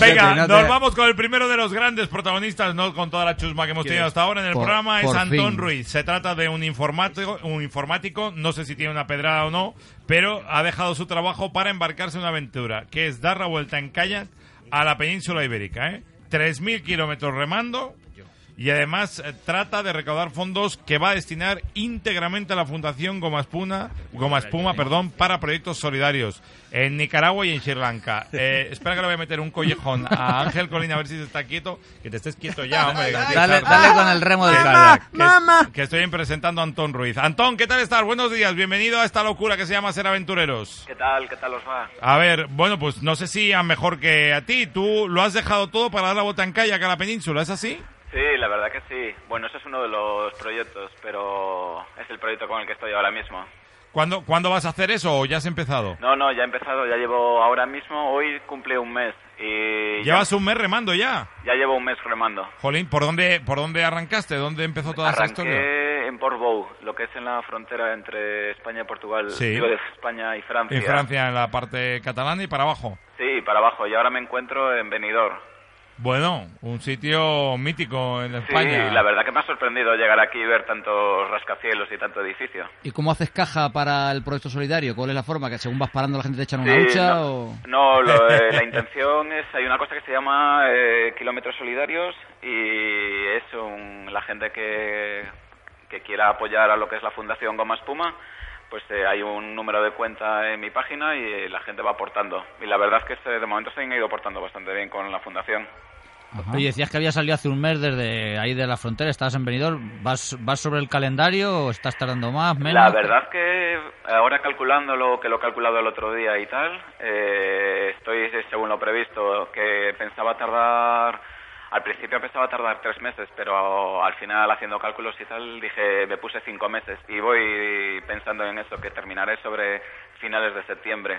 Venga, nos vamos con el primero de los grandes protagonistas, no con toda la chusma que hemos tenido hasta ahora en el Por- programa, es Antón fin. Ruiz. Se trata de un informático, un informático, no sé si tiene una pedrada o no, pero ha dejado su trabajo para embarcarse en una aventura, que es dar la vuelta en kayak a la península ibérica, ¿eh? 3.000 kilómetros remando y además eh, trata de recaudar fondos que va a destinar íntegramente a la Fundación Goma Espuma, Goma Espuma perdón, para proyectos solidarios en Nicaragua y en Sri Lanka. Eh, espera que le voy a meter un collejón a Ángel Colina a ver si se está quieto. Que te estés quieto ya, hombre. Dale, dale con el remo que- kayak. que, que estoy presentando a Antón Ruiz. Antón, ¿qué tal estás? Buenos días, bienvenido a esta locura que se llama Ser Aventureros. ¿Qué tal? ¿Qué tal os va? A ver, bueno, pues no sé si a mejor que a ti. Tú lo has dejado todo para dar la vuelta en kayak a la península, ¿es así? Sí, la verdad que sí. Bueno, ese es uno de los proyectos, pero es el proyecto con el que estoy ahora mismo. ¿Cuándo, ¿Cuándo vas a hacer eso o ya has empezado? No, no, ya he empezado, ya llevo ahora mismo, hoy cumple un mes y ya, Llevas un mes remando ya. ya llevo un mes remando. Jolín, ¿por dónde, ¿por dónde arrancaste? ¿Dónde empezó toda esta historia? Arranqué en Portbou, lo que es en la frontera entre España y Portugal, Sí. digo, de España y Francia. En Francia, en la parte catalana y para abajo. Sí, para abajo, y ahora me encuentro en Benidorm. Bueno, un sitio mítico en Sí, España. la verdad que me ha sorprendido llegar aquí y ver tantos rascacielos y tanto edificio. ¿Y cómo haces caja para el proyecto solidario? ¿Cuál es la forma? ¿Que según vas parando la gente te echan una Sí, hucha no, o...? no, lo- eh, la intención es, hay una cosa que se llama eh, kilómetros solidarios y es un- la gente que, que quiera apoyar a lo que es la Fundación Goma Espuma, pues eh, hay un número de cuenta en mi página y eh, la gente va aportando. Y la verdad es que se- de momento se han ido portando bastante bien con la Fundación. Ajá. Oye, decías que había salido hace un mes desde ahí de la frontera, estabas en Benidorm, ¿vas, vas sobre el calendario o estás tardando más, menos? La verdad que ahora calculando lo que lo he calculado el otro día y tal, eh, estoy según lo previsto, que pensaba tardar, al principio pensaba tardar tres meses, pero al final haciendo cálculos y tal dije, me puse cinco meses y voy pensando en eso, que terminaré sobre finales de septiembre.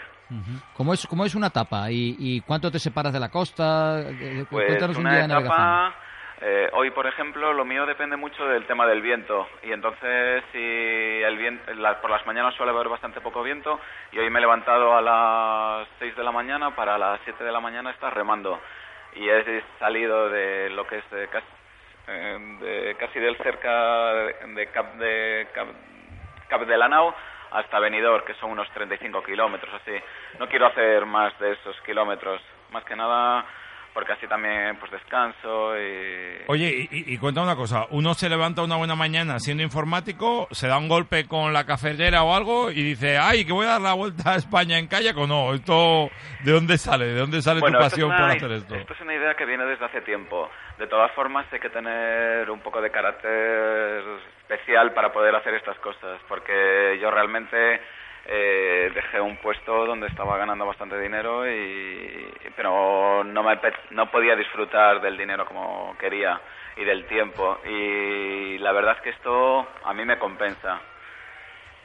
¿Cómo es, cómo es una etapa? ¿Y, y cuánto te separas de la costa? Eh, Pues Cuéntanos un una día de navegación. etapa, eh, hoy por ejemplo, lo mío depende mucho del tema del viento y entonces si el viento, por las mañanas suele haber bastante poco viento y hoy me he levantado a las 6 de la mañana para las 7 de la mañana estar remando y he salido de lo que es de casi, eh, de casi del cerca de Cap de Cap, Cap de la Nau hasta Benidorm, que son unos 35 kilómetros así. No quiero hacer más de esos kilómetros, más que nada porque así también pues descanso y... Oye, y, cuenta una cosa, uno se levanta una buena mañana siendo informático, se da un golpe con la cafetera o algo y dice, ay, que voy a dar la vuelta a España en kayak o no, esto, ¿de dónde sale? ¿De dónde sale Bueno, tu pasión una- por hacer esto? Esto es una idea que viene desde hace tiempo. De todas formas, hay que tener un poco de carácter especial para poder hacer estas cosas, porque yo realmente eh, dejé un puesto donde estaba ganando bastante dinero, y, pero no, me, no podía disfrutar del dinero como quería y del tiempo. Y la verdad es que esto a mí me compensa.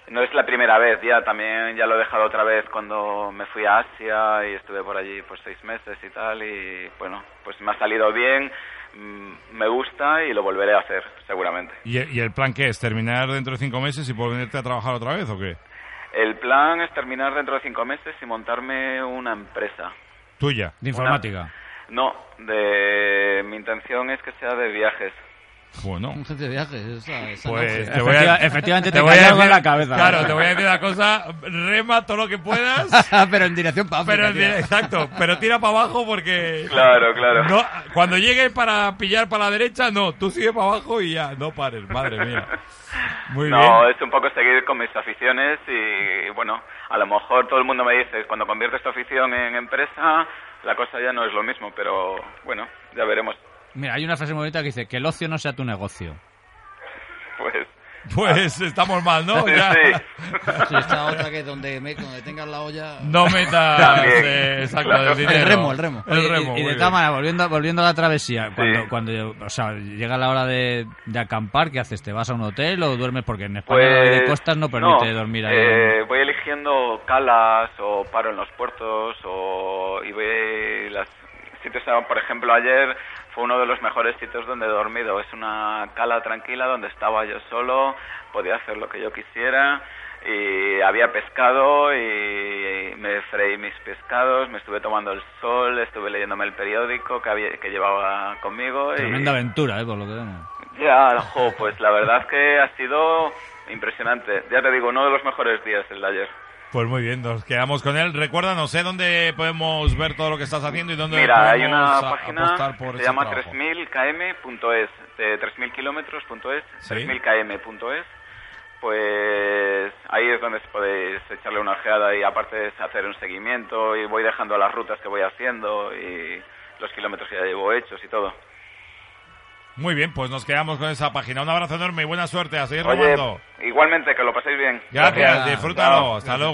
No es la primera vez, ya también ya lo he dejado otra vez cuando me fui a Asia y estuve por allí pues seis meses y tal y bueno, pues me ha salido bien, mm, me gusta y lo volveré a hacer seguramente. ¿Y, y el plan qué es? ¿Terminar dentro de cinco meses y ponerte a trabajar otra vez o qué? El plan es terminar dentro de cinco meses y montarme una empresa. Tuya. De informática. No, de mi intención es que sea de viajes. Bueno. Un jefe de viajes. esa- esa Pues te voy a, Efectiva- efectivamente te voy a decir- la cabeza. Claro, te voy a decir una cosa, rema todo lo que puedas, pero en dirección para pero África, exacto, pero tira para abajo porque Claro, claro. no, cuando llegue para pillar para la derecha, no, tú sigue para abajo y ya, no pares, madre mía. Muy no, bien. es un poco seguir con mis aficiones y bueno, a lo mejor todo el mundo me dice, cuando conviertes tu afición en empresa, la cosa ya no es lo mismo, pero bueno, ya veremos. Mira, hay una frase muy bonita que dice que el ocio no sea tu negocio. Pues Pues estamos mal, ¿no? Sí, Ya. sí. Sí, esta otra que donde, me, donde tengas la olla... No metas eh, exacto, claro. el dinero. El remo, el remo. El Oye, y- remo, y, muy de maneras, volviendo, volviendo a la travesía, cuando, Sí. cuando o sea, llega la hora de, de acampar, ¿qué haces? ¿Te vas a un hotel o duermes? Porque en España la ley de Pues, costas no permite no, dormir ahí. eh, voy eligiendo calas o paro en los puertos o y voy las sitios, por ejemplo, ayer fue uno de los mejores sitios donde he dormido. Es una cala tranquila donde estaba yo solo, podía hacer lo que yo quisiera y había pescado y me freí mis pescados, me estuve tomando el sol, estuve leyéndome el periódico que, había, que llevaba conmigo. Tremenda y... aventura, ¿eh? Por lo que vemos. Ya, jo, pues la verdad que ha sido impresionante. Ya te digo, uno de los mejores días el de ayer. Pues muy bien, nos quedamos con él. Recuerda, no sé dónde podemos ver todo lo que estás haciendo y dónde Mira, hay una página por se llama trabajo. 3000km.es, de 3000 kilómetros.es, Sí. 3000km.es. Pues ahí es donde podéis echarle una ojeada y aparte hacer un seguimiento y voy dejando las rutas que voy haciendo y los kilómetros que ya llevo hechos y todo. Muy bien, pues nos quedamos con esa página. Un abrazo enorme y buena suerte. A seguir Oye, robando. igualmente, que lo paséis bien. Gracias, Gracias. disfrútalo. Chao. Hasta luego.